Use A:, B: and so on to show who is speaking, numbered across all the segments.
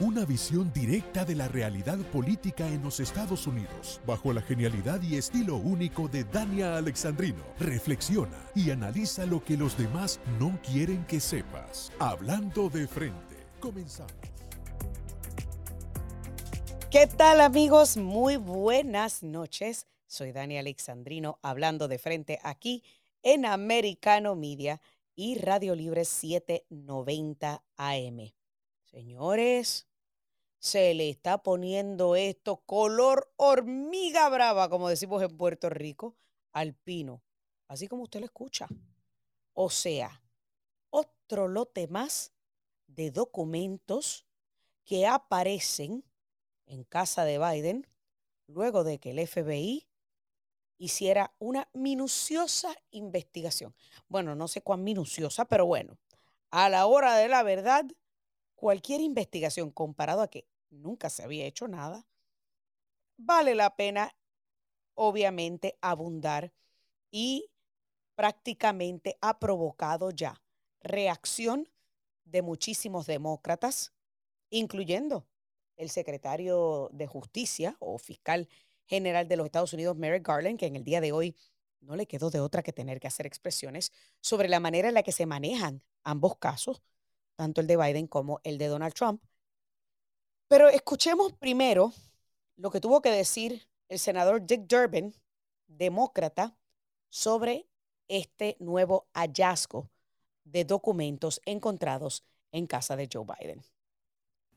A: Una visión directa de la realidad política en los Estados Unidos, bajo la genialidad y estilo único de Dania Alexandrino. Reflexiona y analiza lo que los demás no quieren que sepas. Hablando de frente. Comenzamos.
B: ¿Qué tal amigos? Muy buenas noches. Soy Dani Alexandrino hablando de frente aquí en Americano Media y Radio Libre 790 AM. Señores, se le está poniendo esto color hormiga brava, como decimos en Puerto Rico, al pino, así como usted lo escucha. O sea, otro lote más de documentos que aparecen en casa de Biden luego de que el FBI hiciera una minuciosa investigación. Bueno, no sé cuán minuciosa, pero bueno, a la hora de la verdad, cualquier investigación comparado a que nunca se había hecho nada, vale la pena, obviamente, abundar y prácticamente ha provocado ya reacción de muchísimos demócratas, incluyendo el secretario de Justicia o fiscal general de los Estados Unidos, Merrick Garland, que en el día de hoy no le quedó de otra que tener que hacer expresiones sobre la manera en la que se manejan ambos casos, tanto el de Biden como el de Donald Trump. Pero escuchemos primero lo que tuvo que decir el senador Dick Durbin, demócrata, sobre este nuevo hallazgo de documentos encontrados en casa de Joe Biden.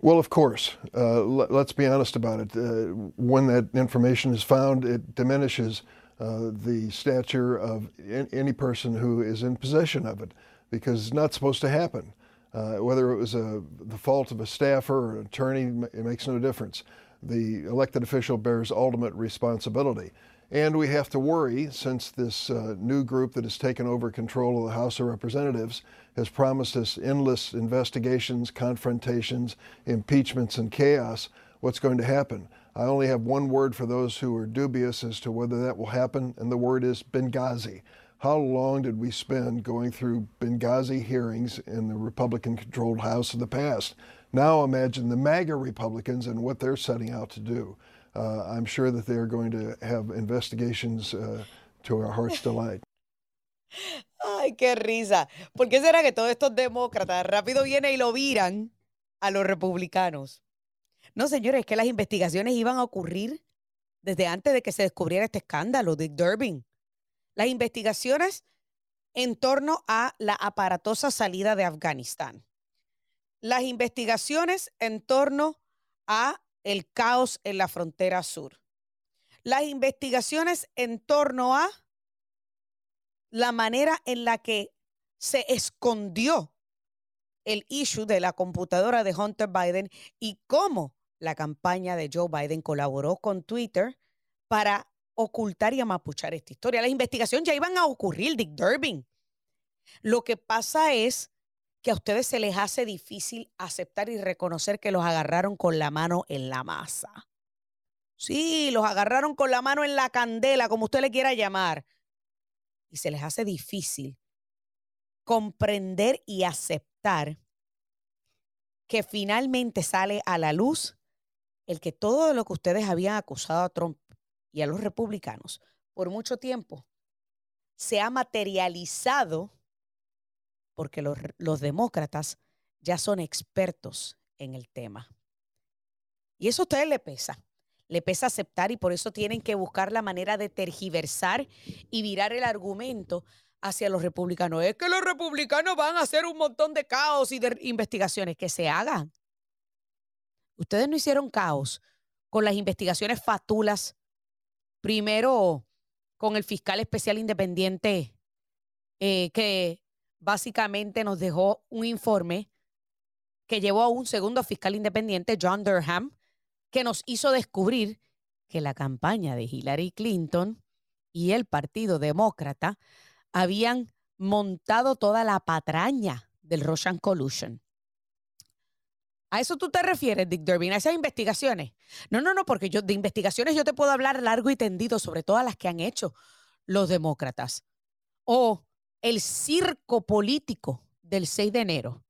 C: Well, of course. Uh, let's be honest about it. Uh, when that information is found, it diminishes uh, the stature of any person who is in possession of it because it's not supposed to happen. Uh, whether it was a, the fault of a staffer or an attorney, it makes no difference. The elected official bears ultimate responsibility. And we have to worry since this uh, new group that has taken over control of the House of Representatives has promised us endless investigations, confrontations, impeachments, and chaos. What's going to happen? I only have one word for those who are dubious as to whether that will happen, and the word is Benghazi. How long did we spend going through Benghazi hearings in the Republican controlled House of the past? Now imagine the MAGA Republicans and what they're setting out to do. Uh, I'm sure that they're going to have investigations uh, to our heart's delight.
B: Ay, qué risa. ¿Por qué será que todos estos demócratas rápido vienen y lo viran a los republicanos? No, señores, es que las investigaciones iban a ocurrir desde antes de que se descubriera este escándalo, de Durbin. Las investigaciones en torno a la aparatosa salida de Afganistán. Las investigaciones en torno a el caos en la frontera sur. Las investigaciones en torno a la manera en la que se escondió el issue de la computadora de Hunter Biden y cómo la campaña de Joe Biden colaboró con Twitter para ocultar y amapuchar esta historia. Las investigaciones ya iban a ocurrir, Dick Durbin. Lo que pasa es que a ustedes se les hace difícil aceptar y reconocer que los agarraron con la mano en la masa. Sí, los agarraron con la mano en la candela, como usted le quiera llamar. Y se les hace difícil comprender y aceptar que finalmente sale a la luz el que todo lo que ustedes habían acusado a Trump y a los republicanos por mucho tiempo se ha materializado porque los, demócratas ya son expertos en el tema. Y eso a ustedes le pesa. Le pesa aceptar y por eso tienen que buscar la manera de tergiversar y virar el argumento hacia los republicanos. Es que los republicanos van a hacer un montón de caos y de investigaciones que se hagan. Ustedes no hicieron caos con las investigaciones fatulas. Primero con el fiscal especial independiente eh, que básicamente nos dejó un informe que llevó a un segundo fiscal independiente, John Durham, que nos hizo descubrir que la campaña de Hillary Clinton y el Partido Demócrata habían montado toda la patraña del Russian Collusion. ¿A eso tú te refieres, Dick Durbin? ¿A esas investigaciones? No, no, no, porque yo de investigaciones yo te puedo hablar largo y tendido sobre todas las que han hecho los demócratas. O el circo político del 6 de enero.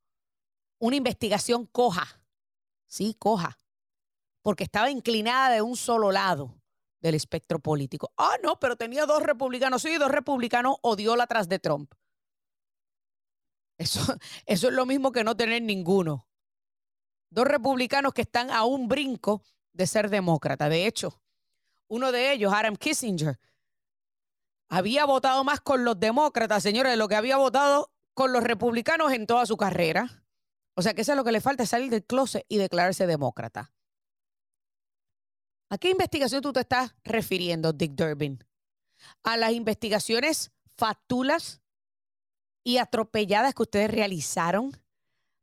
B: Una investigación coja. Sí, coja. Porque estaba inclinada de un solo lado del espectro político. Ah, no, pero tenía dos republicanos. Sí, dos republicanos tras de Trump. Eso, eso es lo mismo que no tener ninguno. Dos republicanos que están a un brinco de ser demócrata. De hecho, uno de ellos, Adam Kissinger, había votado más con los demócratas, señores, de lo que había votado con los republicanos en toda su carrera. O sea que eso es lo que le falta, salir del closet y declararse demócrata. ¿A qué investigación tú te estás refiriendo, Dick Durbin? ¿A las investigaciones fatulas y atropelladas que ustedes realizaron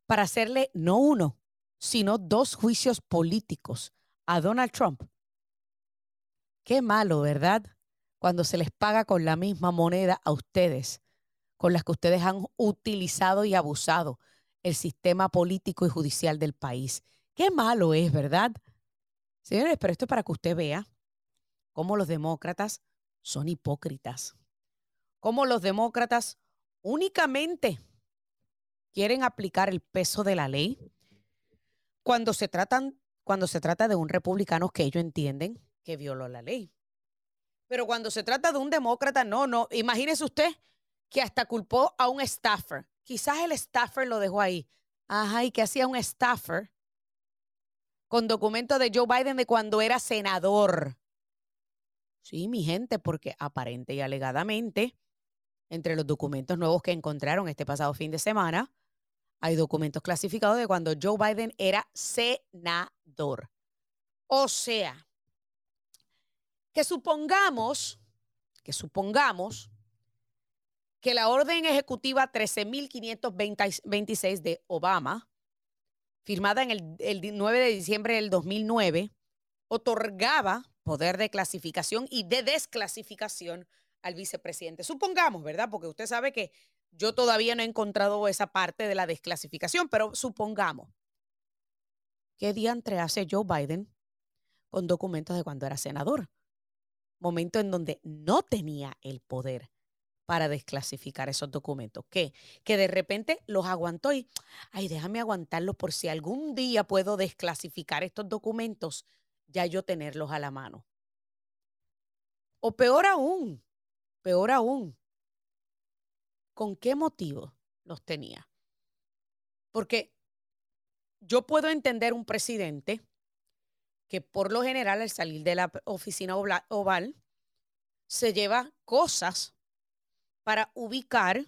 B: para hacerle no uno, sino dos juicios políticos a Donald Trump? Qué malo, ¿verdad? Cuando se les paga con la misma moneda a ustedes, con las que ustedes han utilizado y abusado el sistema político y judicial del país. Qué malo es, ¿verdad? Señores, pero esto es para que usted vea cómo los demócratas son hipócritas. Cómo los demócratas únicamente quieren aplicar el peso de la ley cuando se tratan cuando se trata de un republicano que ellos entienden que violó la ley. Pero cuando se trata de un demócrata, no, no. Imagínese usted que hasta culpó a un staffer. Quizás el staffer lo dejó ahí. Ajá, ¿y qué hacía un staffer con documentos de Joe Biden de cuando era senador? Sí, mi gente, porque aparente y alegadamente entre los documentos nuevos que encontraron este pasado fin de semana, hay documentos clasificados de cuando Joe Biden era senador. O sea, que supongamos, que supongamos que la orden ejecutiva 13.526 de Obama, firmada en el, el 9 de diciembre del 2009, otorgaba poder de clasificación y de desclasificación al vicepresidente. Supongamos, ¿verdad? Porque usted sabe que yo todavía no he encontrado esa parte de la desclasificación, pero supongamos. ¿Qué diantre hace Joe Biden con documentos de cuando era senador? Momento en donde no tenía el poder para desclasificar esos documentos. ¿Qué? Que de repente los aguantó y, ay, déjame aguantarlos por si algún día puedo desclasificar estos documentos, ya yo tenerlos a la mano. O peor aún, Peor aún, ¿con qué motivo los tenía? Porque yo puedo entender un presidente que por lo general al salir de la oficina oval se lleva cosas para ubicar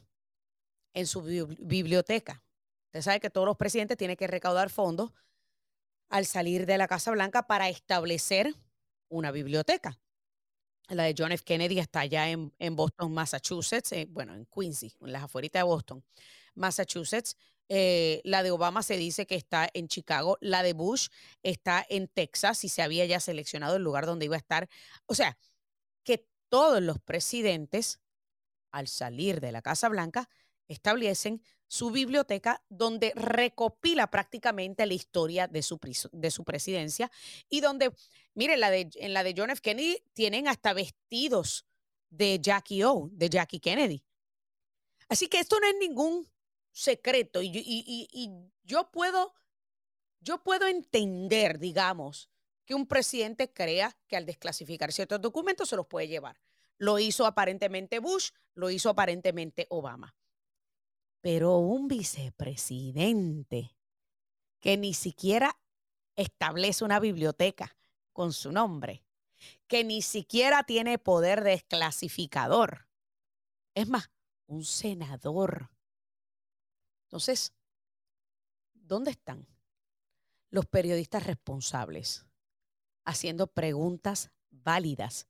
B: en su biblioteca. Usted sabe que todos los presidentes tienen que recaudar fondos al salir de la Casa Blanca para establecer una biblioteca. La de John F. Kennedy está allá en, Boston, Massachusetts, eh, bueno, en Quincy, en las afueritas de Boston, Massachusetts. Eh, la de Obama se dice que está en Chicago. La de Bush está en Texas y se había ya seleccionado el lugar donde iba a estar. O sea, que todos los presidentes, al salir de la Casa Blanca, establecen su biblioteca donde recopila prácticamente la historia de su, de su presidencia y donde, miren, la de, en la de John F. Kennedy tienen hasta vestidos de Jackie O, de Jackie Kennedy. Así que esto no es ningún secreto y, y yo puedo, yo puedo entender, digamos, que un presidente crea que al desclasificar ciertos documentos se los puede llevar. Lo hizo aparentemente Bush, lo hizo aparentemente Obama. Pero un vicepresidente que ni siquiera establece una biblioteca con su nombre, que ni siquiera tiene poder desclasificador. Es más, un senador. Entonces, ¿dónde están los periodistas responsables haciendo preguntas válidas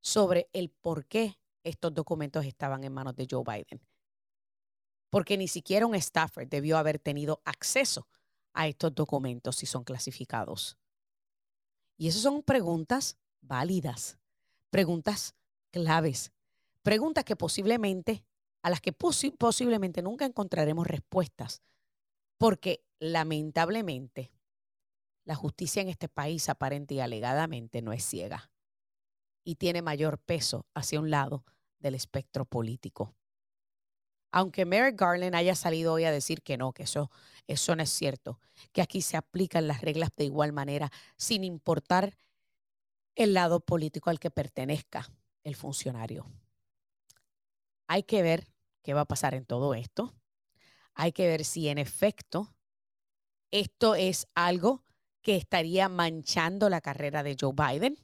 B: sobre el por qué estos documentos estaban en manos de Joe Biden? Porque ni siquiera un staffer debió haber tenido acceso a estos documentos si son clasificados? Y esas son preguntas válidas, preguntas claves, preguntas que posiblemente, a las que posiblemente nunca encontraremos respuestas, porque lamentablemente la justicia en este país aparente y alegadamente no es ciega y tiene mayor peso hacia un lado del espectro político. Aunque Merrick Garland haya salido hoy a decir que no, que eso, eso no es cierto, que aquí se aplican las reglas de igual manera, sin importar el lado político al que pertenezca el funcionario. Hay que ver qué va a pasar en todo esto. Hay que ver si en efecto esto es algo que estaría manchando la carrera de Joe Biden.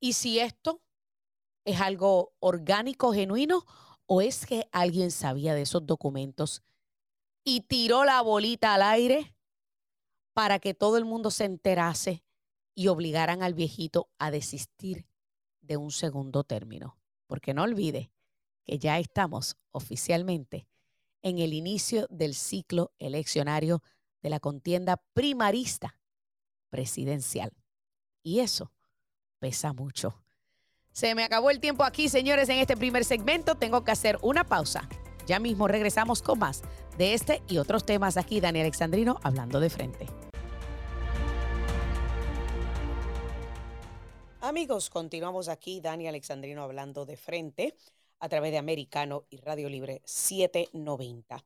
B: Y si esto es algo orgánico, genuino, ¿O es que alguien sabía de esos documentos y tiró la bolita al aire para que todo el mundo se enterase y obligaran al viejito a desistir de un segundo término? Porque no olvide que ya estamos oficialmente en el inicio del ciclo eleccionario de la contienda primarista presidencial. Y eso pesa mucho. Se me acabó el tiempo aquí, señores, en este primer segmento. Tengo que hacer una pausa. Ya mismo regresamos con más de este y otros temas aquí. Dani Alexandrino hablando de frente. Amigos, continuamos aquí. Dani Alexandrino hablando de frente a través de Americano y Radio Libre 790.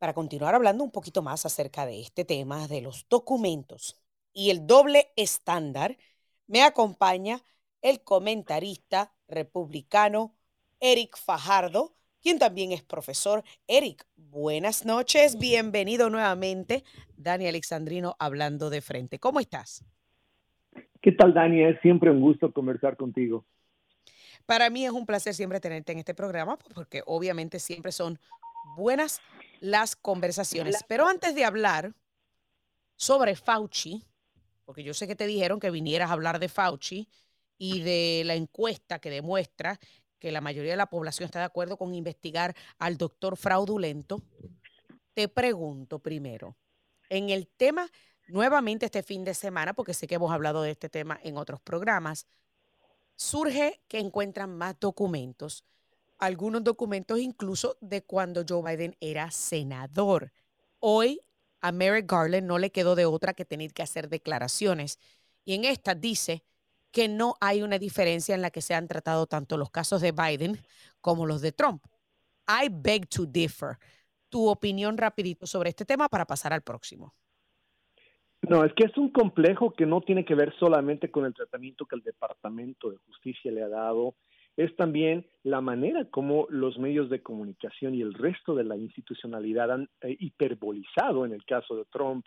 B: Para continuar hablando un poquito más acerca de este tema de los documentos y el doble estándar, me acompaña el comentarista republicano Eric Fajardo, quien también es profesor. Eric, buenas noches, bienvenido nuevamente. Dani Alexandrino hablando de frente. ¿Cómo estás?
D: ¿Qué tal, Dani? Es siempre un gusto conversar contigo.
B: Para mí es un placer siempre tenerte en este programa, porque obviamente siempre son buenas las conversaciones. Pero antes de hablar sobre Fauci, porque yo sé que te dijeron que vinieras a hablar de Fauci, y de la encuesta que demuestra que la mayoría de la población está de acuerdo con investigar al doctor fraudulento, te pregunto primero, en el tema, nuevamente este fin de semana, porque sé que hemos hablado de este tema en otros programas, surge que encuentran más documentos, algunos documentos incluso de cuando Joe Biden era senador. Hoy a Merrick Garland no le quedó de otra que tener que hacer declaraciones. Y en esta dice que no hay una diferencia en la que se han tratado tanto los casos de Biden como los de Trump. I beg to differ. Tu opinión rapidito sobre este tema para pasar al próximo.
D: No, es que es un complejo que no tiene que ver solamente con el tratamiento que el Departamento de Justicia le ha dado, es también la manera como los medios de comunicación y el resto de la institucionalidad han eh, hiperbolizado en el caso de Trump.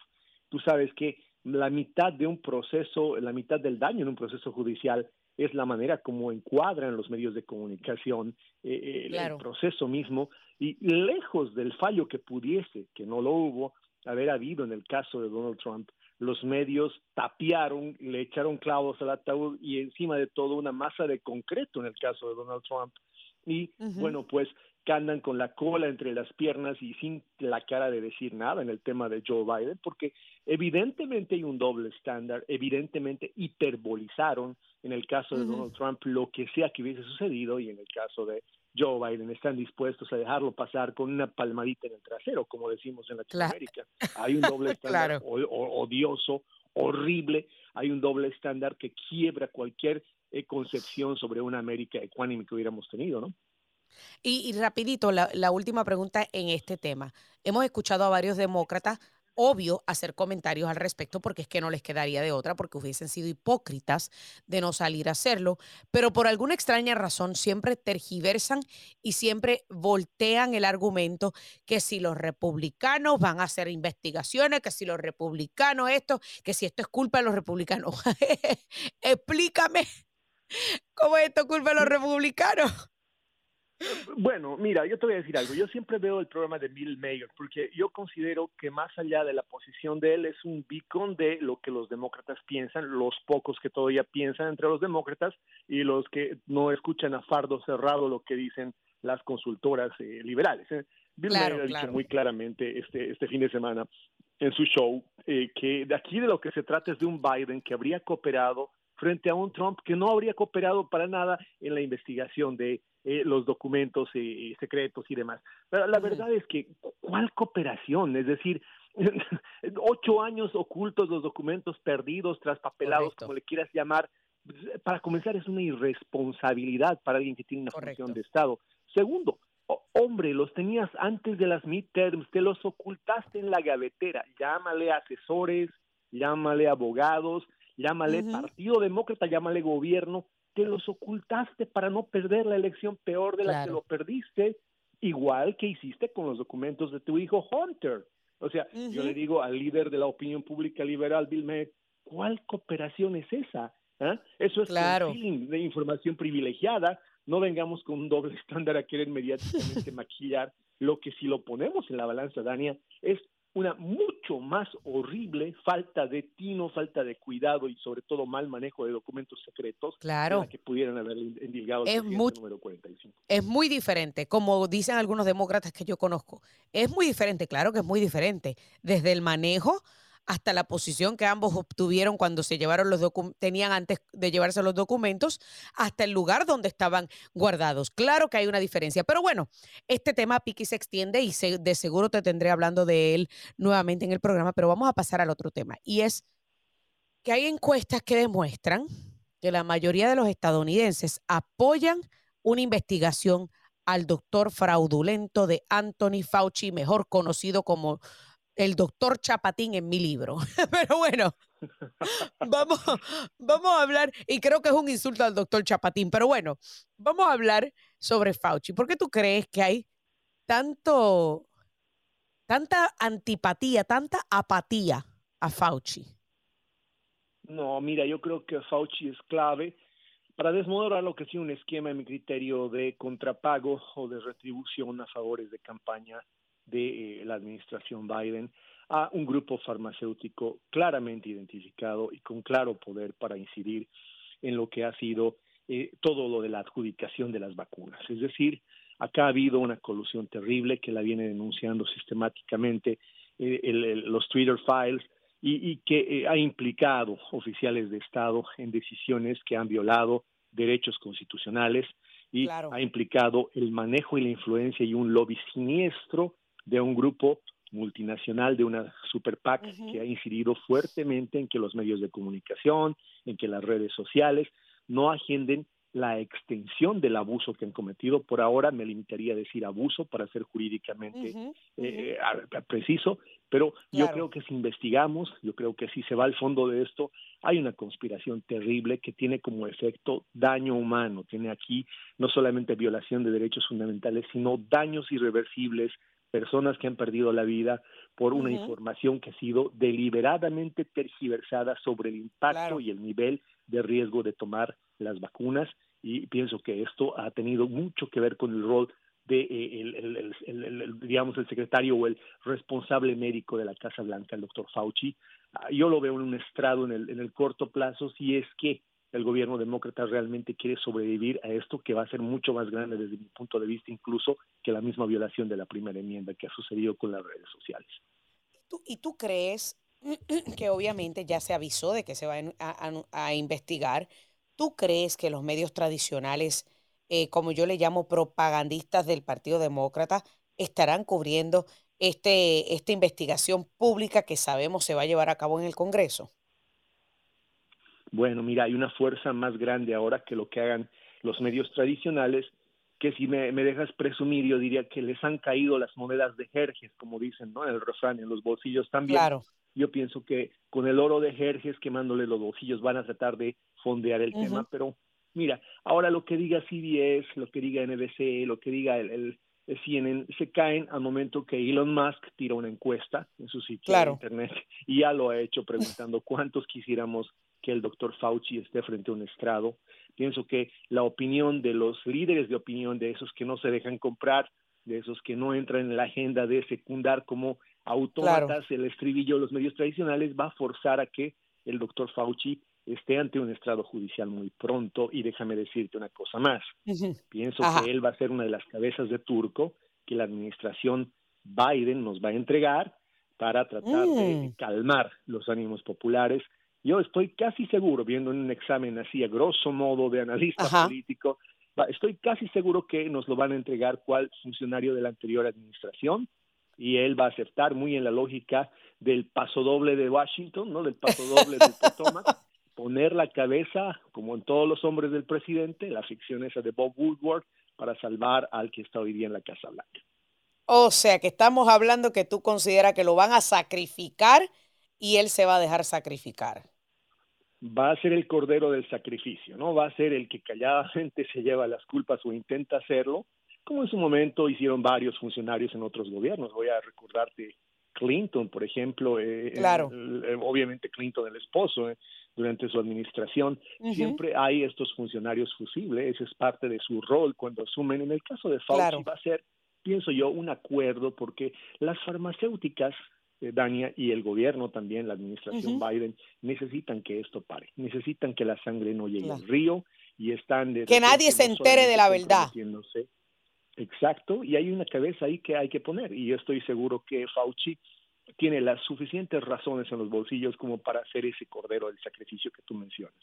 D: Tú sabes que la mitad de un proceso, la mitad del daño en un proceso judicial es la manera como encuadran los medios de comunicación eh, el, proceso mismo. Y lejos del fallo que pudiese, que no lo hubo, haber habido en el caso de Donald Trump, los medios tapiaron, le echaron clavos al ataúd y encima de todo una masa de concreto en el caso de Donald Trump. Y bueno, pues que andan con la cola entre las piernas y sin la cara de decir nada en el tema de Joe Biden, porque evidentemente hay un doble estándar, evidentemente hiperbolizaron en el caso de Donald Trump lo que sea que hubiese sucedido y en el caso de Joe Biden están dispuestos a dejarlo pasar con una palmadita en el trasero, como decimos en Latinoamérica. Hay un doble estándar odioso, horrible, hay un doble estándar que quiebra cualquier eh, concepción sobre una América ecuánime que hubiéramos tenido, ¿no?
B: Y, rapidito, la, la, última pregunta en este tema. Hemos escuchado a varios demócratas, obvio, hacer comentarios al respecto porque es que no les quedaría de otra, porque hubiesen sido hipócritas de no salir a hacerlo, pero por alguna extraña razón siempre tergiversan y siempre voltean el argumento que si los republicanos van a hacer investigaciones, que si los republicanos esto, que si esto es culpa de los republicanos. Explícame cómo esto es culpa de los republicanos.
D: Bueno, mira, yo te voy a decir algo. Yo siempre veo el programa de Bill Mayer porque yo considero que más allá de la posición de él es un beacon de lo que los demócratas piensan, los pocos que todavía piensan entre los demócratas y los que no escuchan a fardo cerrado lo que dicen las consultoras eh, liberales. ¿eh? Bill Mayer ha dicho muy claramente este, este fin de semana en su show eh, que de aquí de lo que se trata es de un Biden que habría cooperado frente a un Trump que no habría cooperado para nada en la investigación de eh, los documentos eh, secretos y demás. Pero la verdad es que, ¿cuál cooperación? Es decir, ocho años ocultos, los documentos perdidos, traspapelados, como le quieras llamar, para comenzar es una irresponsabilidad para alguien que tiene una función de Estado. Segundo, hombre, los tenías antes de las midterms, te los ocultaste en la gavetera, llámale asesores, llámale abogados, llámale Partido Demócrata, llámale gobierno, te los ocultaste para no perder la elección peor de la que lo perdiste, igual que hiciste con los documentos de tu hijo Hunter. O sea, yo le digo al líder de la opinión pública liberal, Bill ¿cuál cooperación es esa? ¿Ah? Eso es
B: claro.
D: un de información privilegiada. No vengamos con un doble estándar a querer mediáticamente maquillar lo que si lo ponemos en la balanza, Dania, es una mucho más horrible falta de tino, falta de cuidado y sobre todo mal manejo de documentos secretos
B: claro.
D: que pudieran haber endilgado
B: el
D: número 45.
B: Es muy diferente, como dicen algunos demócratas que yo conozco. Es muy diferente, claro que es muy diferente. Desde el manejo hasta la posición que ambos obtuvieron cuando se llevaron los tenían antes de llevarse los documentos, hasta el lugar donde estaban guardados. Claro que hay una diferencia, pero bueno, este tema Piqui se extiende y de seguro te tendré hablando de él nuevamente en el programa, pero vamos a pasar al otro tema y es que hay encuestas que demuestran que la mayoría de los estadounidenses apoyan una investigación al doctor fraudulento de Anthony Fauci, mejor conocido como el doctor Chapatín en mi libro. Pero bueno, vamos, vamos a hablar, y creo que es un insulto al doctor Chapatín, pero bueno, vamos a hablar sobre Fauci. ¿Por qué tú crees que hay tanto, tanta antipatía, tanta apatía a Fauci?
D: No, mira, yo creo que Fauci es clave para desmodorar lo que sea un esquema, en mi criterio, de contrapago o de retribución a favores de campaña de eh, la administración Biden a un grupo farmacéutico claramente identificado y con claro poder para incidir en lo que ha sido eh, todo lo de la adjudicación de las vacunas. Es decir, acá ha habido una colusión terrible que la viene denunciando sistemáticamente eh, los Twitter files y, que ha implicado oficiales de Estado en decisiones que han violado derechos constitucionales y ha implicado el manejo y la influencia y un lobby siniestro de un grupo multinacional, de una super PAC que ha incidido fuertemente en que los medios de comunicación, en que las redes sociales no agenden la extensión del abuso que han cometido. Por ahora me limitaría a decir abuso para ser jurídicamente eh, preciso, pero yo creo que si investigamos, yo creo que si se va al fondo de esto, hay una conspiración terrible que tiene como efecto daño humano, tiene aquí no solamente violación de derechos fundamentales, sino daños irreversibles personas que han perdido la vida por una información que ha sido deliberadamente tergiversada sobre el impacto y el nivel de riesgo de tomar las vacunas. Y pienso que esto ha tenido mucho que ver con el rol de eh, el, digamos el secretario o el responsable médico de la Casa Blanca, el doctor Fauci. Ah, yo lo veo en un estrado en el, en el corto plazo si es que el gobierno demócrata realmente quiere sobrevivir a esto que va a ser mucho más grande desde mi punto de vista incluso que la misma violación de la primera enmienda que ha sucedido con las redes sociales.
B: ¿Y tú crees que obviamente ya se avisó de que se va a, investigar? ¿Tú crees que los medios tradicionales, eh, como yo le llamo propagandistas del Partido Demócrata, estarán cubriendo este, esta investigación pública que sabemos se va a llevar a cabo en el Congreso?
D: Bueno, mira, hay una fuerza más grande ahora que lo que hagan los medios tradicionales, que si me, dejas presumir, yo diría que les han caído las monedas de Jerjes, como dicen, ¿no? En el refrán, en los bolsillos también.
B: Claro.
D: Yo pienso que con el oro de Jerjes quemándole los bolsillos van a tratar de fondear el tema, pero mira, ahora lo que diga CBS, lo que diga NBC, lo que diga el, el, CNN, se caen al momento que Elon Musk tira una encuesta en su sitio de internet y ya lo ha hecho preguntando cuántos quisiéramos que el doctor Fauci esté frente a un estrado. Pienso que la opinión de los líderes de opinión, de esos que no se dejan comprar, de esos que no entran en la agenda de secundar como autómatas el estribillo de los medios tradicionales, va a forzar a que el doctor Fauci esté ante un estrado judicial muy pronto y déjame decirte una cosa más. Pienso que él va a ser una de las cabezas de turco que la administración Biden nos va a entregar para tratar de
B: Mm.
D: calmar los ánimos populares. Yo estoy casi seguro, viendo en un examen así a grosso modo de analista
B: Ajá.
D: político, estoy casi seguro que nos lo van a entregar cual funcionario de la anterior administración y él va a aceptar muy en la lógica del paso doble de Washington, ¿no? Del paso doble del Potomac, poner la cabeza, como en todos los hombres del presidente, la ficción esa de Bob Woodward, para salvar al que está hoy día en la Casa Blanca.
B: O sea, que estamos hablando que tú consideras que lo van a sacrificar y él se va a dejar sacrificar.
D: Va a ser el cordero del sacrificio, ¿no? Va a ser el que calladamente se lleva las culpas o intenta hacerlo, como en su momento hicieron varios funcionarios en otros gobiernos. Voy a recordarte Clinton, por ejemplo, eh,
B: Claro.
D: el- el- obviamente Clinton, el esposo, eh, durante su administración, siempre hay estos funcionarios fusibles, ese es parte de su rol cuando asumen. En el caso de Fauci
B: Claro.
D: va a ser, pienso yo, un acuerdo porque las farmacéuticas, eh, Dania, y el gobierno también, la administración
B: Ujú.
D: Biden, necesitan que esto pare, necesitan que la sangre no llegue
B: Claro.
D: al río y están de
B: Que nadie se entere de la verdad.
D: Exacto, y hay una cabeza ahí que hay que poner y yo estoy seguro que Fauci tiene las suficientes razones en los bolsillos como para hacer ese cordero del sacrificio que tú mencionas.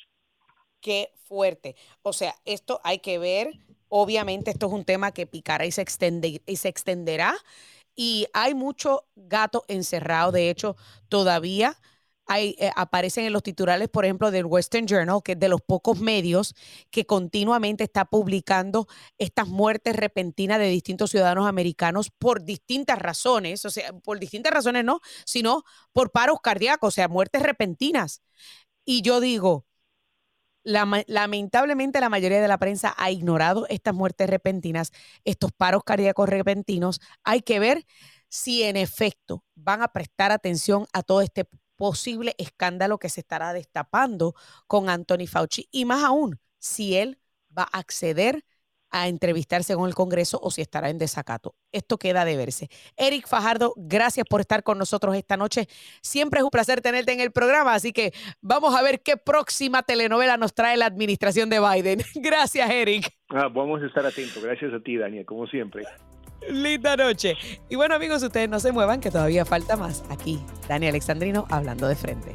B: Qué fuerte. O sea, esto hay que ver. Obviamente, esto es un tema que picará y se, extende- y se extenderá. Y hay mucho gato encerrado. De hecho, todavía hay, eh, aparecen en los titulares, por ejemplo, del Western Journal, que es de los pocos medios que continuamente está publicando estas muertes repentinas de distintos ciudadanos americanos por distintas razones. O sea, por distintas razones no, sino por paros cardíacos, o sea, muertes repentinas. Y yo digo, lama- lamentablemente la mayoría de la prensa ha ignorado estas muertes repentinas, estos paros cardíacos repentinos. Hay que ver si en efecto van a prestar atención a todo este posible escándalo que se estará destapando con Anthony Fauci y más aún si él va a acceder a entrevistarse con el Congreso o si estará en desacato. Esto queda de verse. Eric Fajardo, gracias por estar con nosotros esta noche. Siempre es un placer tenerte en el programa, así que vamos a ver qué próxima telenovela nos trae la administración de Biden. Gracias, Eric.
D: Ah, vamos a estar atentos. Gracias a ti, Dania, como siempre.
B: Linda noche. Y bueno, amigos, ustedes no se muevan, que todavía falta más. Aquí, Dani Alexandrino hablando de frente.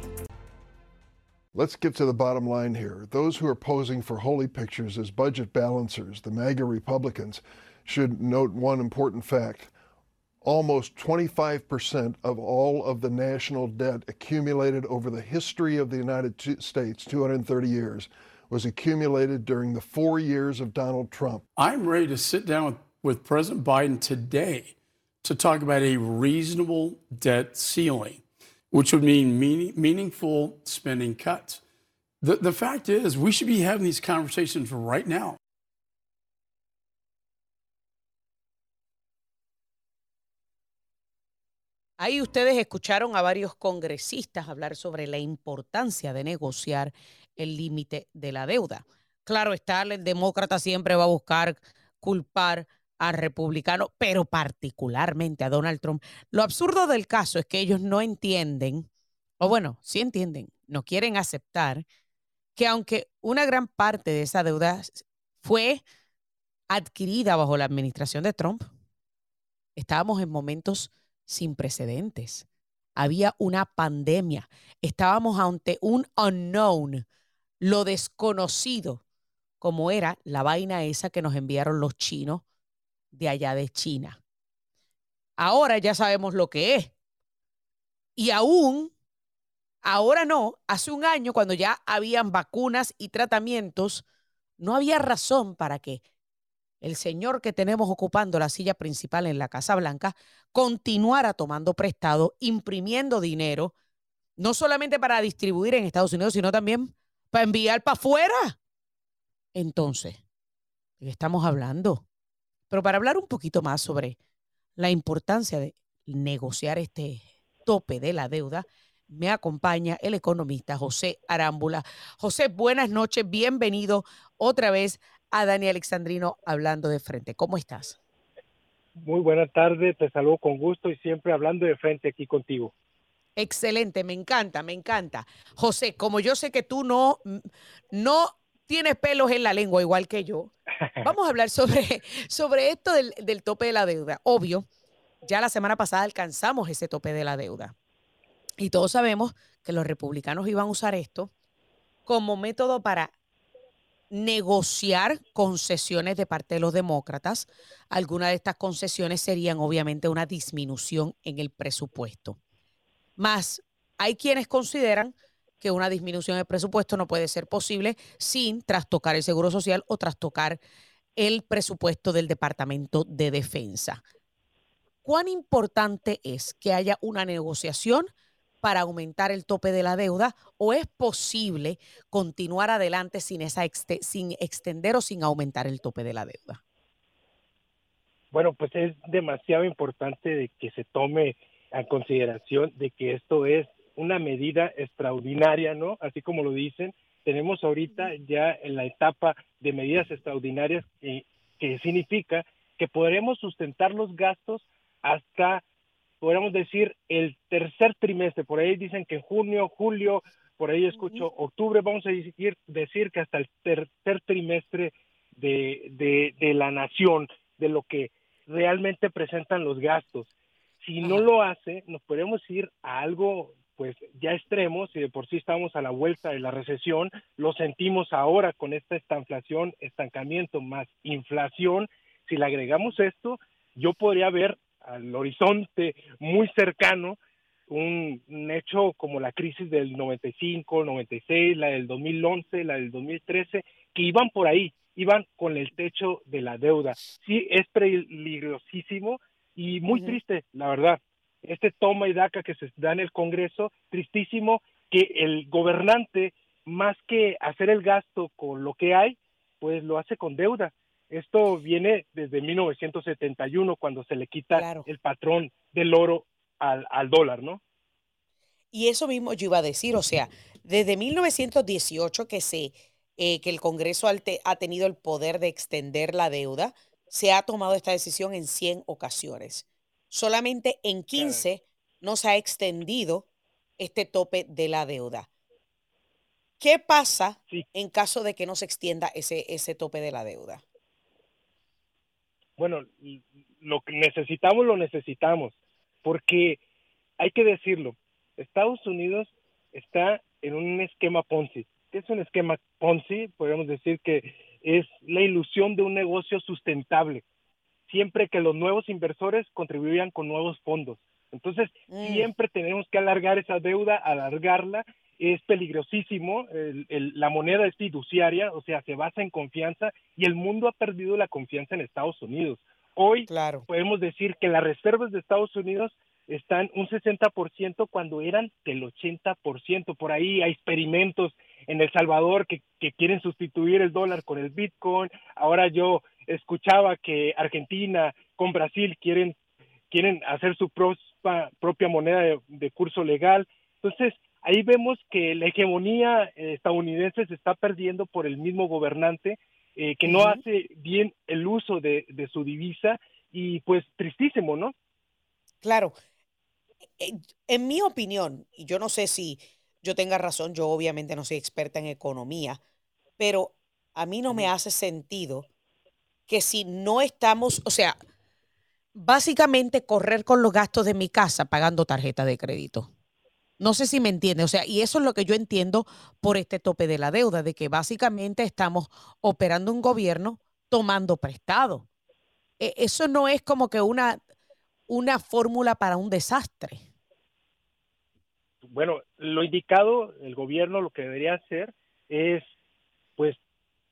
C: Let's get to the bottom line here. Those who are posing for holy pictures as budget balancers, the MAGA Republicans, should note one important fact. Almost 25% of all of the national debt accumulated over the history of the United States, 230 years, was accumulated during the four years of Donald Trump.
E: I'm ready to sit down with, with President Biden today to talk about a reasonable debt ceiling, which would mean meaning, meaningful spending cuts. The, the fact is, we should be having these conversations right now.
B: Ahí ustedes escucharon a varios congresistas hablar sobre la importancia de negociar el límite de la deuda. Claro está, el demócrata siempre va a buscar culpar al republicano, pero particularmente a Donald Trump. Lo absurdo del caso es que ellos no entienden, o bueno, sí entienden, no quieren aceptar que aunque una gran parte de esa deuda fue adquirida bajo la administración de Trump, estábamos en momentos sin precedentes. Había una pandemia. Estábamos ante un unknown, lo desconocido, como era la vaina esa que nos enviaron los chinos de allá de China. Ahora ya sabemos lo que es. Y aún, ahora no, hace un año cuando ya habían vacunas y tratamientos, no había razón para que el señor que tenemos ocupando la silla principal en la Casa Blanca continuara tomando prestado, imprimiendo dinero, no solamente para distribuir en Estados Unidos, sino también para enviar para afuera. Entonces, ¿de qué estamos hablando? Pero para hablar un poquito más sobre la importancia de negociar este tope de la deuda, me acompaña el economista José Arámbula. José, buenas noches, bienvenido otra vez a Dani Alexandrino hablando de frente. ¿Cómo estás?
F: Muy buena tarde, te saludo con gusto y siempre hablando de frente aquí contigo.
B: Excelente, me encanta, me encanta. José, como yo sé que tú no, no tienes pelos en la lengua igual que yo, vamos a hablar sobre, sobre esto del, del tope de la deuda. Obvio, ya la semana pasada alcanzamos ese tope de la deuda. Y todos sabemos que los republicanos iban a usar esto como método para negociar concesiones de parte de los demócratas. Algunas de estas concesiones serían obviamente una disminución en el presupuesto. Más, hay quienes consideran que una disminución del presupuesto no puede ser posible sin trastocar el Seguro Social o trastocar el presupuesto del Departamento de Defensa. ¿Cuán importante es que haya una negociación para aumentar el tope de la deuda o es posible continuar adelante sin, esa sin extender o sin aumentar el tope de la deuda?
F: Bueno, pues es demasiado importante de que se tome en consideración de que esto es una medida extraordinaria, ¿no? Así como lo dicen, tenemos ahorita ya en la etapa de medidas extraordinarias que, que significa que podremos sustentar los gastos hasta podríamos decir, el tercer trimestre. Por ahí dicen que junio, julio, por ahí escucho octubre, vamos a decir, decir que hasta el tercer trimestre de, de, la nación, de lo que realmente presentan los gastos. Si no lo hace, nos podemos ir a algo pues ya extremo, si de por sí estamos a la vuelta de la recesión, lo sentimos ahora con esta estanflación, estancamiento más inflación, si le agregamos esto, yo podría ver al horizonte muy cercano un, hecho como la crisis del 95, 96, la del 2011, la del 2013, que iban por ahí, iban con el techo de la deuda. Sí, es peligrosísimo y muy triste, la verdad. Este toma y daca que se da en el Congreso, tristísimo que el gobernante, más que hacer el gasto con lo que hay, pues lo hace con deuda. Esto viene desde 1971, cuando se le quita el patrón del oro al, dólar, ¿no?
B: Y eso mismo yo iba a decir, o sea, desde 1918 que, se, eh, que el Congreso ha tenido el poder de extender la deuda, se ha tomado esta decisión en 100 ocasiones. Solamente en 15 no se ha extendido este tope de la deuda. ¿Qué pasa en caso de que no se extienda ese, ese tope de la deuda?
F: bueno, lo que necesitamos lo necesitamos, porque hay que decirlo, Estados Unidos está en un esquema Ponzi. ¿Qué es un esquema Ponzi? Podríamos decir que es la ilusión de un negocio sustentable, siempre que los nuevos inversores contribuyan con nuevos fondos. Entonces, mm. siempre tenemos que alargar esa deuda, alargarla es peligrosísimo, la moneda es fiduciaria, o sea, se basa en confianza y el mundo ha perdido la confianza en Estados Unidos. Hoy podemos decir que las reservas de Estados Unidos están un 60% cuando eran del 80%. Por ahí hay experimentos en El Salvador que, que quieren sustituir el dólar con el Bitcoin. Ahora yo escuchaba que Argentina con Brasil quieren, quieren hacer su propia moneda de, de curso legal. Entonces, ahí vemos que la hegemonía eh, estadounidense se está perdiendo por el mismo gobernante eh, que no hace bien el uso de, su divisa y pues tristísimo, ¿no?
B: Claro. Eh, en mi opinión, y yo no sé si yo tenga razón, yo obviamente no soy experta en economía, pero a mí no me hace sentido que si no estamos, o sea, básicamente correr con los gastos de mi casa pagando tarjeta de crédito. No sé si me entiende, o sea, y eso es lo que yo entiendo por este tope de la deuda, de que básicamente estamos operando un gobierno tomando prestado. E, eso no es como que una, una fórmula para un desastre.
F: Bueno, lo indicado, el gobierno lo que debería hacer es, pues,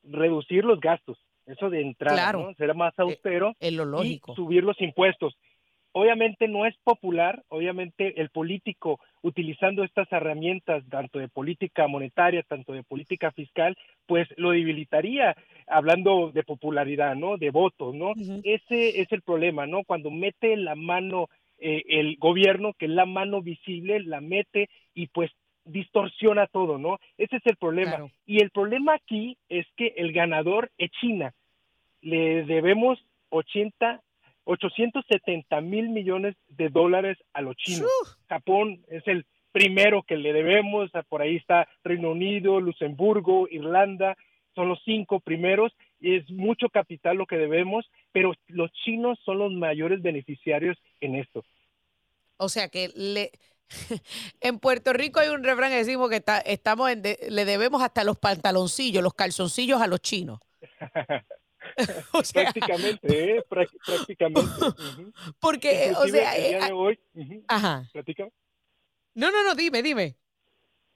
F: reducir los gastos. Eso de entrada, ¿no? Ser más e, austero
B: lo y
F: subir los impuestos obviamente no es popular, obviamente el político utilizando estas herramientas tanto de política monetaria, tanto de política fiscal, pues lo debilitaría hablando de popularidad, ¿no? De votos, ¿no? Ese es el problema, ¿no? Cuando mete la mano eh, el gobierno, que es la mano visible, la mete y pues distorsiona todo, ¿no? Ese es el problema. Y el problema aquí es que el ganador es China. Le debemos 80 870 mil millones de dólares a los chinos. Japón es el primero que le debemos, por ahí está Reino Unido, Luxemburgo, Irlanda, son los cinco primeros es mucho capital lo que debemos, pero los chinos son los mayores beneficiarios en esto.
B: O sea que le, en Puerto Rico hay un refrán que decimos que estamos le debemos hasta los pantaloncillos, los calzoncillos a los chinos.
F: prácticamente, ¿eh? prácticamente.
B: Porque, o sea,
F: el día de hoy,
B: ajá. No, no, no, dime, dime.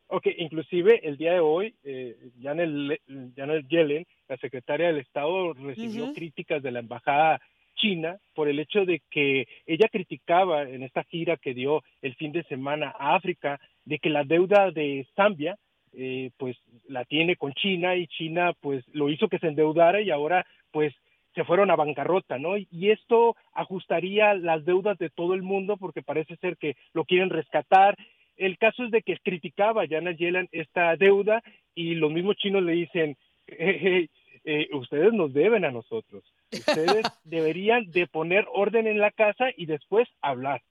F: Ok, inclusive el día de hoy, eh, Janet, Janet Yellen, la secretaria del Estado, recibió críticas de la embajada China por el hecho de que ella criticaba en esta gira que dio el fin de semana a África de que la deuda de Zambia eh, pues la tiene con China y China pues lo hizo que se endeudara y ahora pues se fueron a bancarrota, ¿no? Y esto ajustaría las deudas de todo el mundo porque parece ser que lo quieren rescatar. El caso es de que criticaba Janet Yellen esta deuda y los mismos chinos le dicen, eh, ustedes nos deben a nosotros. Ustedes deberían de poner orden en la casa y después hablar.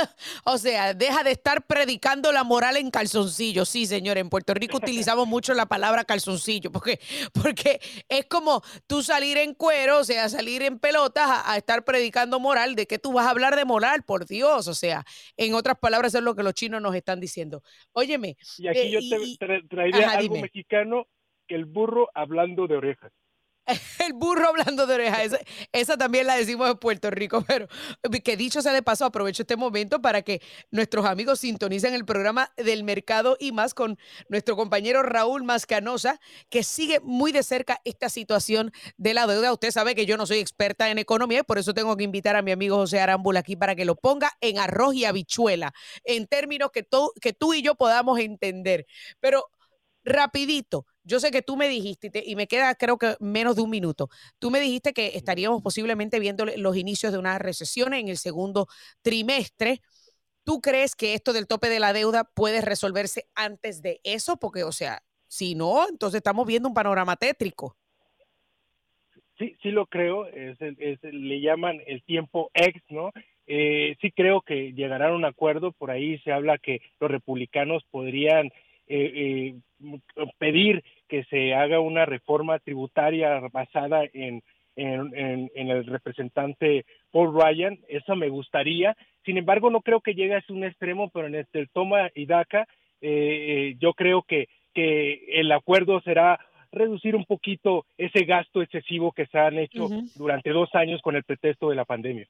B: o sea, deja de estar predicando la moral en calzoncillo. Sí, señor, en Puerto Rico utilizamos mucho la palabra calzoncillo, porque, porque es como tú salir en cuero, o sea, salir en pelotas a, estar predicando moral. ¿De qué tú vas a hablar de moral? Por Dios, o sea, en otras palabras es lo que los chinos nos están diciendo. Óyeme.
F: Y aquí eh, yo te traería algo mexicano, el burro hablando de orejas.
B: El burro hablando de orejas. Esa, también la decimos en Puerto Rico, pero que dicho sea de paso, aprovecho este momento para que nuestros amigos sintonicen el programa del mercado y más con nuestro compañero Raúl Mascanosa, que sigue muy de cerca esta situación de la deuda. Usted sabe que yo no soy experta en economía y por eso tengo que invitar a mi amigo José Arámbula aquí para que lo ponga en arroz y habichuela, en términos que, que tú y yo podamos entender. Pero rapidito, yo sé que tú me dijiste, y, me queda creo que menos de un minuto, tú me dijiste que estaríamos posiblemente viendo los inicios de una recesión en el segundo trimestre. ¿Tú crees que esto del tope de la deuda puede resolverse antes de eso? Porque, o sea, si no, entonces estamos viendo un panorama tétrico.
F: Sí, sí lo creo, le llaman el tiempo ex, ¿no? Eh, sí creo que llegarán a un acuerdo, por ahí se habla que los republicanos podrían eh, eh, pedir que se haga una reforma tributaria basada en, en, el representante Paul Ryan, eso me gustaría. Sin embargo, no creo que llegue a un extremo, pero en este, el toma y DACA, eh, yo creo que, que el acuerdo será reducir un poquito ese gasto excesivo que se han hecho durante dos años con el pretexto de la pandemia.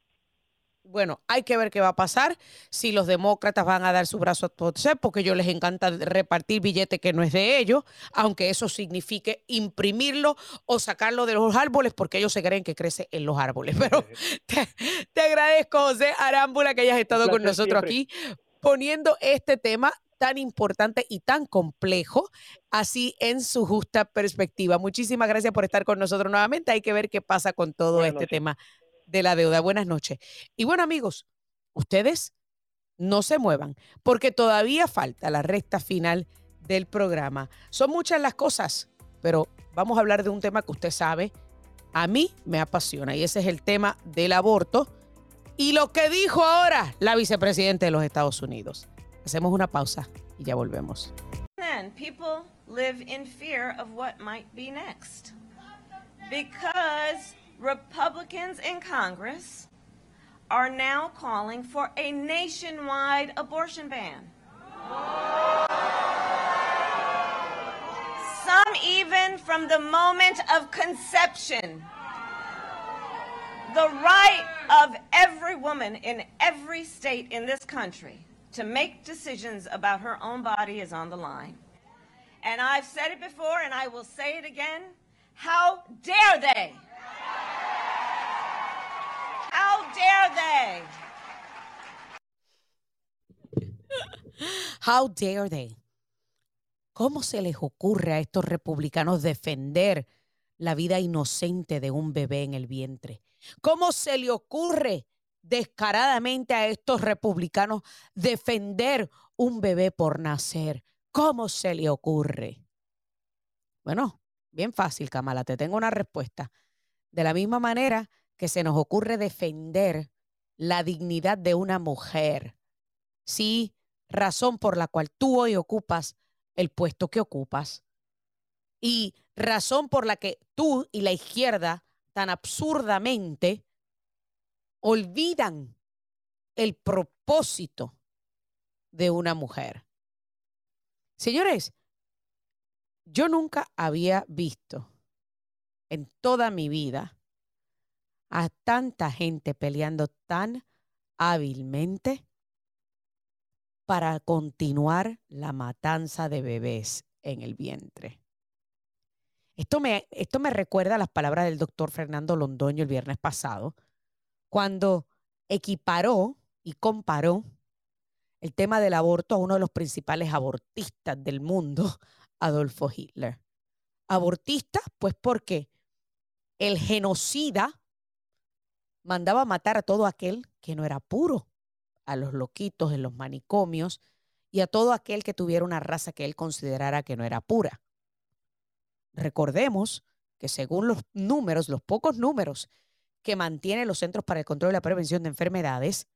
B: Bueno, hay que ver qué va a pasar, si los demócratas van a dar su brazo a torcer, porque ellos les encanta repartir billete que no es de ellos, aunque eso signifique imprimirlo o sacarlo de los árboles, porque ellos se creen que crece en los árboles. Pero te, agradezco, José Arámbula, que hayas estado con nosotros aquí poniendo este tema tan importante y tan complejo, así en su justa perspectiva. Muchísimas gracias por estar con nosotros nuevamente. Hay que ver qué pasa con todo este tema de la deuda. Buenas noches. Y bueno, amigos, ustedes no se muevan porque todavía falta la recta final del programa. Son muchas las cosas, pero vamos a hablar de un tema que usted sabe, a mí me apasiona y ese es el tema del aborto y lo que dijo ahora la vicepresidenta de los Estados Unidos. Hacemos una pausa y ya volvemos.
G: people live in fear of what might be next. Because Republicans in Congress are now calling for a nationwide abortion ban. Some even from the moment of conception. The right of every woman in every state in this country to make decisions about her own body is on the line. And I've said it before and I will say it again. How dare they? Dare they?
B: How dare they? ¿Cómo se les ocurre a estos republicanos defender la vida inocente de un bebé en el vientre? ¿Cómo se le ocurre descaradamente a estos republicanos defender un bebé por nacer? ¿Cómo se le ocurre? Bueno, bien fácil, Kamala, te tengo una respuesta. De la misma manera que se nos ocurre defender la dignidad de una mujer. Sí, razón por la cual tú hoy ocupas el puesto que ocupas. Y razón por la que tú y la izquierda tan absurdamente olvidan el propósito de una mujer. Señores, yo nunca había visto en toda mi vida a tanta gente peleando tan hábilmente para continuar la matanza de bebés en el vientre. Esto me, esto me recuerda a las palabras del doctor Fernando Londoño el viernes pasado, cuando equiparó y comparó el tema del aborto a uno de los principales abortistas del mundo, Adolfo Hitler. Abortista, pues porque el genocida mandaba matar a todo aquel que no era puro, a los loquitos en los manicomios y a todo aquel que tuviera una raza que él considerara que no era pura. Recordemos que según los números, los pocos números que mantienen los Centros para el Control y la Prevención de Enfermedades,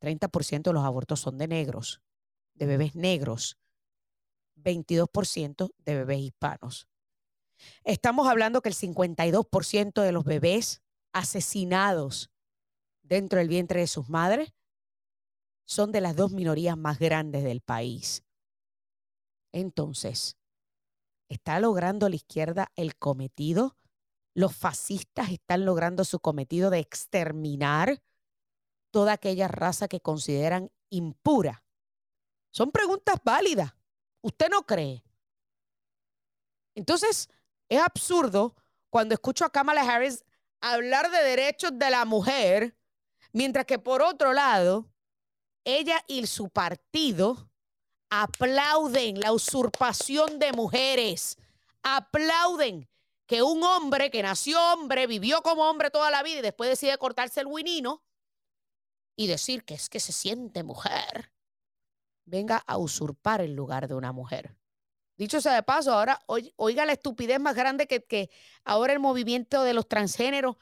B: 30% de los abortos son de negros, de bebés negros, 22% de bebés hispanos. Estamos hablando que el 52% de los bebés asesinados dentro del vientre de sus madres son de las dos minorías más grandes del país. Entonces, ¿está logrando la izquierda el cometido? ¿Los fascistas están logrando su cometido de exterminar toda aquella raza que consideran impura? Son preguntas válidas. ¿Usted no cree? Entonces, es absurdo cuando escucho a Kamala Harris hablar de derechos de la mujer, mientras que por otro lado, ella y su partido aplauden la usurpación de mujeres, aplauden que un hombre que nació hombre, vivió como hombre toda la vida y después decide cortarse el winino y decir que es que se siente mujer, venga a usurpar el lugar de una mujer. Dicho sea de paso, ahora oiga la estupidez más grande que, ahora el movimiento de los transgéneros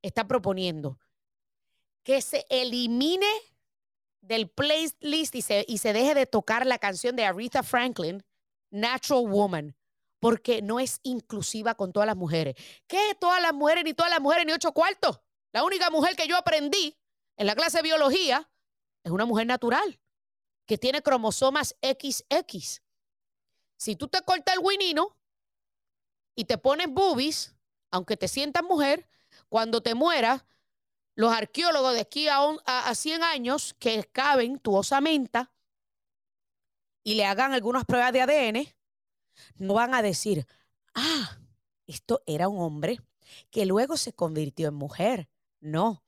B: está proponiendo. Que se elimine del playlist y se, y se deje de tocar la canción de Aretha Franklin, Natural Woman, porque no es inclusiva con todas las mujeres. ¿Qué? Todas las mujeres, ni todas las mujeres, ni ocho cuartos. La única mujer que yo aprendí en la clase de biología es una mujer natural, que tiene cromosomas XX. Si tú te cortas el winino y te pones boobies, aunque te sientas mujer, cuando te mueras, los arqueólogos de aquí a, a, 100 años que excaven tu osamenta y le hagan algunas pruebas de ADN, no van a decir, ah, esto era un hombre que luego se convirtió en mujer. No,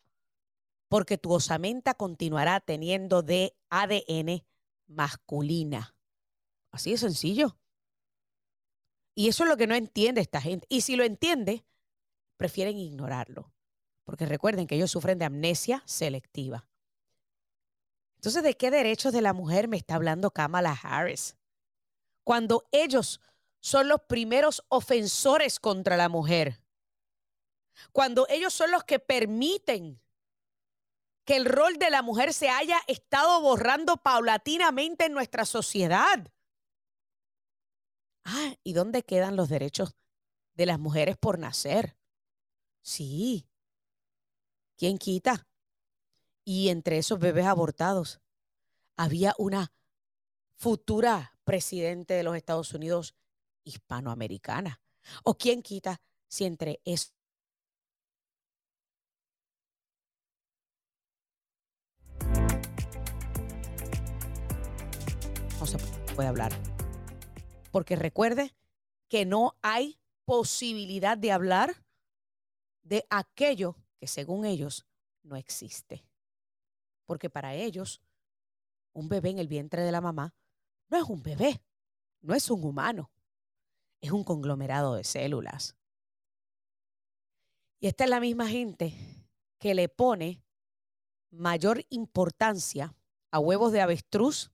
B: porque tu osamenta continuará teniendo de ADN masculina. Así de sencillo. Y eso es lo que no entiende esta gente. Y si lo entiende, prefieren ignorarlo. Porque recuerden que ellos sufren de amnesia selectiva. Entonces, ¿de qué derechos de la mujer me está hablando Kamala Harris? Cuando ellos son los primeros ofensores contra la mujer. Cuando ellos son los que permiten que el rol de la mujer se haya estado borrando paulatinamente en nuestra sociedad. Ah, ¿y dónde quedan los derechos de las mujeres por nacer? Sí. ¿Quién quita? Y entre esos bebés abortados había una futura presidente de los Estados Unidos hispanoamericana. ¿O quién quita si entre esos no se puede hablar? Porque recuerde que no hay posibilidad de hablar de aquello que según ellos no existe. Porque para ellos, un bebé en el vientre de la mamá no es un bebé, no es un humano, es un conglomerado de células. Y esta es la misma gente que le pone mayor importancia a huevos de avestruz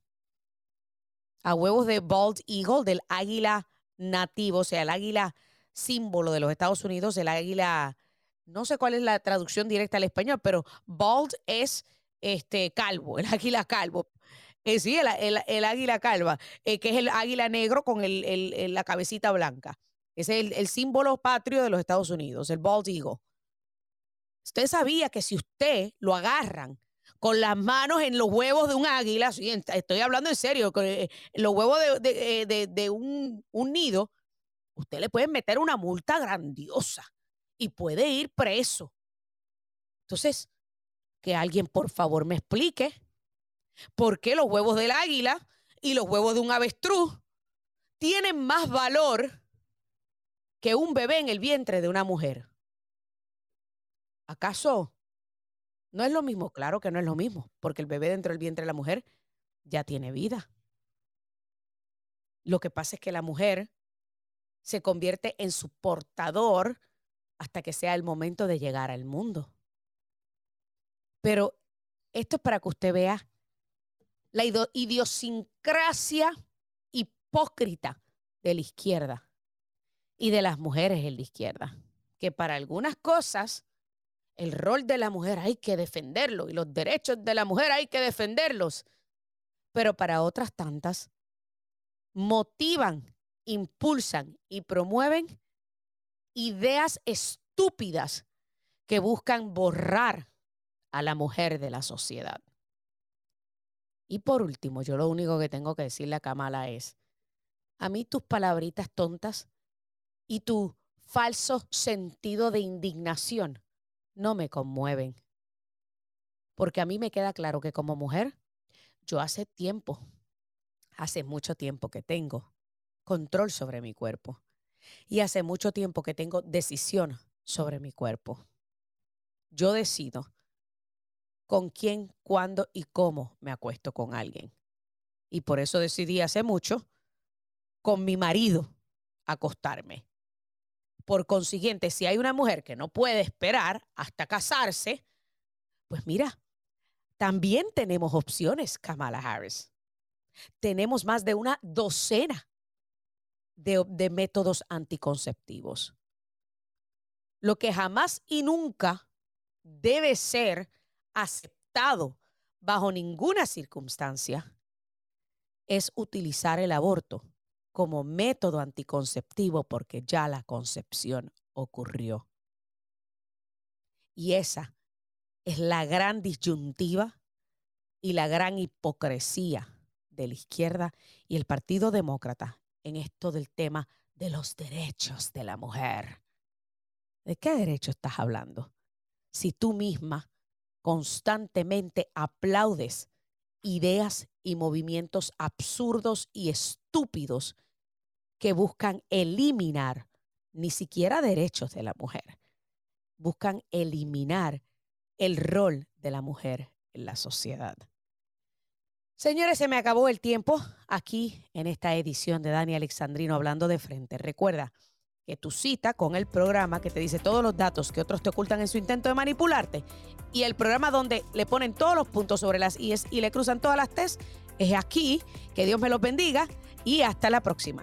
B: a huevos de bald eagle, del águila nativo, o sea, el águila símbolo de los Estados Unidos, el águila, no sé cuál es la traducción directa al español, pero bald es este calvo, el águila calvo. Eh, sí, el, águila calva, eh, que es el águila negro con la cabecita blanca. es el, el símbolo patrio de los Estados Unidos, el bald eagle. Usted sabía que si usted lo agarran con las manos en los huevos de un águila, estoy hablando en serio, eh, los huevos de, de, de, un, un nido, usted le puede meter una multa grandiosa y puede ir preso. Entonces, que alguien por favor me explique por qué los huevos del águila y los huevos de un avestruz tienen más valor que un bebé en el vientre de una mujer. ¿Acaso no es lo mismo? Claro que no es lo mismo, porque el bebé dentro del vientre de la mujer ya tiene vida. Lo que pasa es que la mujer se convierte en su portador hasta que sea el momento de llegar al mundo. Pero esto es para que usted vea la idiosincrasia hipócrita de la izquierda y de las mujeres en la izquierda, que para algunas cosas el rol de la mujer hay que defenderlo y los derechos de la mujer hay que defenderlos, pero para otras tantas motivan, impulsan y promueven ideas estúpidas que buscan borrar a la mujer de la sociedad. Y por último, yo lo único que tengo que decirle a Kamala es, a mí tus palabritas tontas y tu falso sentido de indignación no me conmueven. Porque a mí me queda claro que como mujer, yo hace tiempo, hace mucho tiempo que tengo control sobre mi cuerpo. Y hace mucho tiempo que tengo decisión sobre mi cuerpo. Yo decido con quién, cuándo y cómo me acuesto con alguien. Y por eso decidí hace mucho con mi marido acostarme. Por consiguiente, si hay una mujer que no puede esperar hasta casarse, pues mira, también tenemos opciones, Kamala Harris. Tenemos más de una docena de, de métodos anticonceptivos. Lo que jamás y nunca debe ser aceptado bajo ninguna circunstancia es utilizar el aborto como método anticonceptivo porque ya la concepción ocurrió. Y esa es la gran disyuntiva y la gran hipocresía de la izquierda y el Partido Demócrata en esto del tema de los derechos de la mujer. ¿De qué derecho estás hablando? Si tú misma constantemente aplaudes ideas y movimientos absurdos y estúpidos que buscan eliminar ni siquiera derechos de la mujer, buscan eliminar el rol de la mujer en la sociedad. Señores, se me acabó el tiempo aquí en esta edición de Dani Alexandrino hablando de frente. Recuerda, que tu cita con el programa que te dice todos los datos que otros te ocultan en su intento de manipularte y el programa donde le ponen todos los puntos sobre las IES y le cruzan todas las T's es aquí. Que Dios me los bendiga y hasta la próxima.